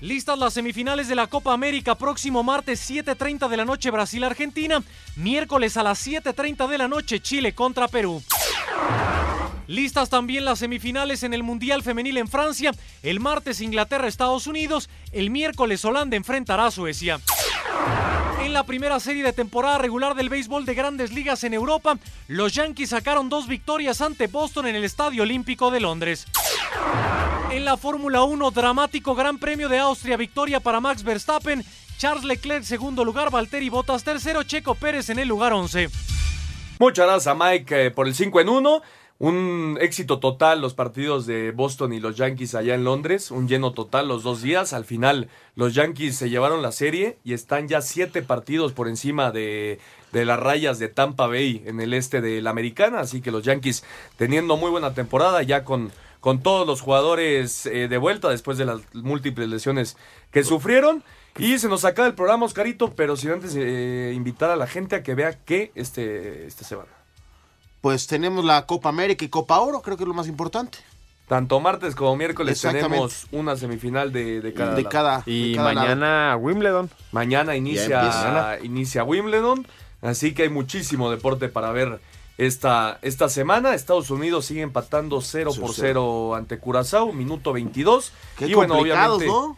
Listas las semifinales de la Copa América, próximo martes 7.30 de la noche Brasil-Argentina, miércoles a las 7.30 de la noche Chile contra Perú. Listas también las semifinales en el Mundial Femenil en Francia. El martes Inglaterra-Estados Unidos. El miércoles Holanda enfrentará a Suecia. En la primera serie de temporada regular del béisbol de grandes ligas en Europa, los Yankees sacaron dos victorias ante Boston en el Estadio Olímpico de Londres. En la Fórmula 1, dramático Gran Premio de Austria, victoria para Max Verstappen, Charles Leclerc segundo lugar, Valtteri Bottas tercero, Checo Pérez en el lugar 11. Muchas gracias a Mike eh, por el 5 en 1. Un éxito total los partidos de Boston y los Yankees allá en Londres, un lleno total los dos días. Al final los Yankees se llevaron la serie y están ya siete partidos por encima de, de las rayas de Tampa Bay en el este de la Americana. Así que los Yankees teniendo muy buena temporada ya con, con todos los jugadores eh, de vuelta después de las múltiples lesiones que sufrieron. Y se nos acaba el programa, Oscarito, pero sin antes eh, invitar a la gente a que vea que este, esta semana pues tenemos la Copa América y Copa Oro, creo que es lo más importante. Tanto martes como miércoles tenemos una semifinal de, de cada. De cada y mañana Wimbledon. Mañana inicia, inicia Wimbledon. Así que hay muchísimo deporte para ver esta, esta semana. Estados Unidos sigue empatando 0 por 0 ante Curazao, minuto 22. Qué y bueno, obviamente. ¿no?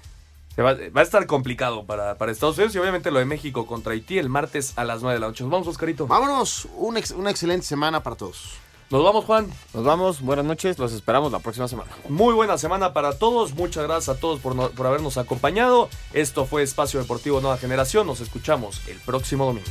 Va, a estar complicado para, para, Estados Unidos y obviamente lo de México contra Haití el martes a las 9 de la noche. Nos vamos, Oscarito. Vámonos. una excelente semana para todos. Nos vamos, Juan. Nos vamos. Buenas noches. Los esperamos la próxima semana. Muy buena semana para todos. Muchas gracias a todos por, por habernos acompañado. Esto fue Espacio Deportivo Nueva Generación. Nos escuchamos el próximo domingo.